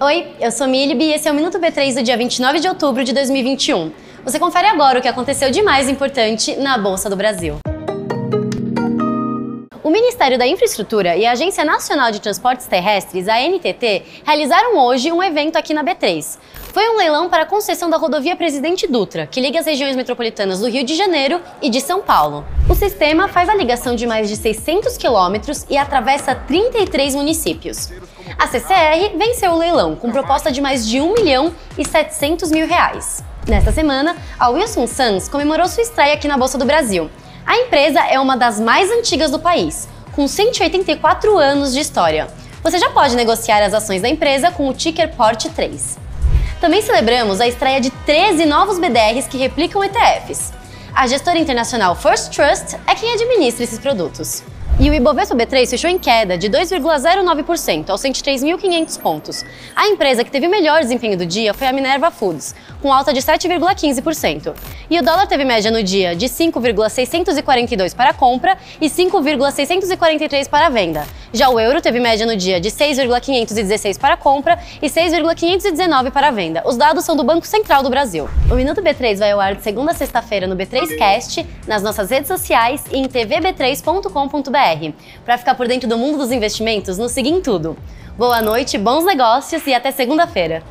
Oi, eu sou Milib e esse é o Minuto B3 do dia 29 de outubro de 2021. Você confere agora o que aconteceu de mais importante na Bolsa do Brasil. O Ministério da Infraestrutura e a Agência Nacional de Transportes Terrestres, a NTT, realizaram hoje um evento aqui na B3. Foi um leilão para a concessão da rodovia Presidente Dutra, que liga as regiões metropolitanas do Rio de Janeiro e de São Paulo. O sistema faz a ligação de mais de 600 quilômetros e atravessa 33 municípios. A CCR venceu o leilão com proposta de mais de 1 milhão e 700 mil reais. Nesta semana, a Wilson Sons comemorou sua estreia aqui na Bolsa do Brasil. A empresa é uma das mais antigas do país, com 184 anos de história. Você já pode negociar as ações da empresa com o ticker PORT 3. Também celebramos a estreia de 13 novos BDRs que replicam ETFs. A gestora internacional First Trust é quem administra esses produtos. E o Ibovespa B3 fechou em queda de 2,09% aos 103.500 pontos. A empresa que teve o melhor desempenho do dia foi a Minerva Foods, com alta de 7,15%. E o dólar teve média no dia de 5,642 para compra e 5,643 para venda. Já o euro teve média no dia de 6,516 para compra e 6,519 para venda. Os dados são do Banco Central do Brasil. O Minuto B3 vai ao ar de segunda a sexta-feira no B3Cast, nas nossas redes sociais e em tvb3.com.br. Para ficar por dentro do mundo dos investimentos, nos siga em tudo. Boa noite, bons negócios e até segunda-feira.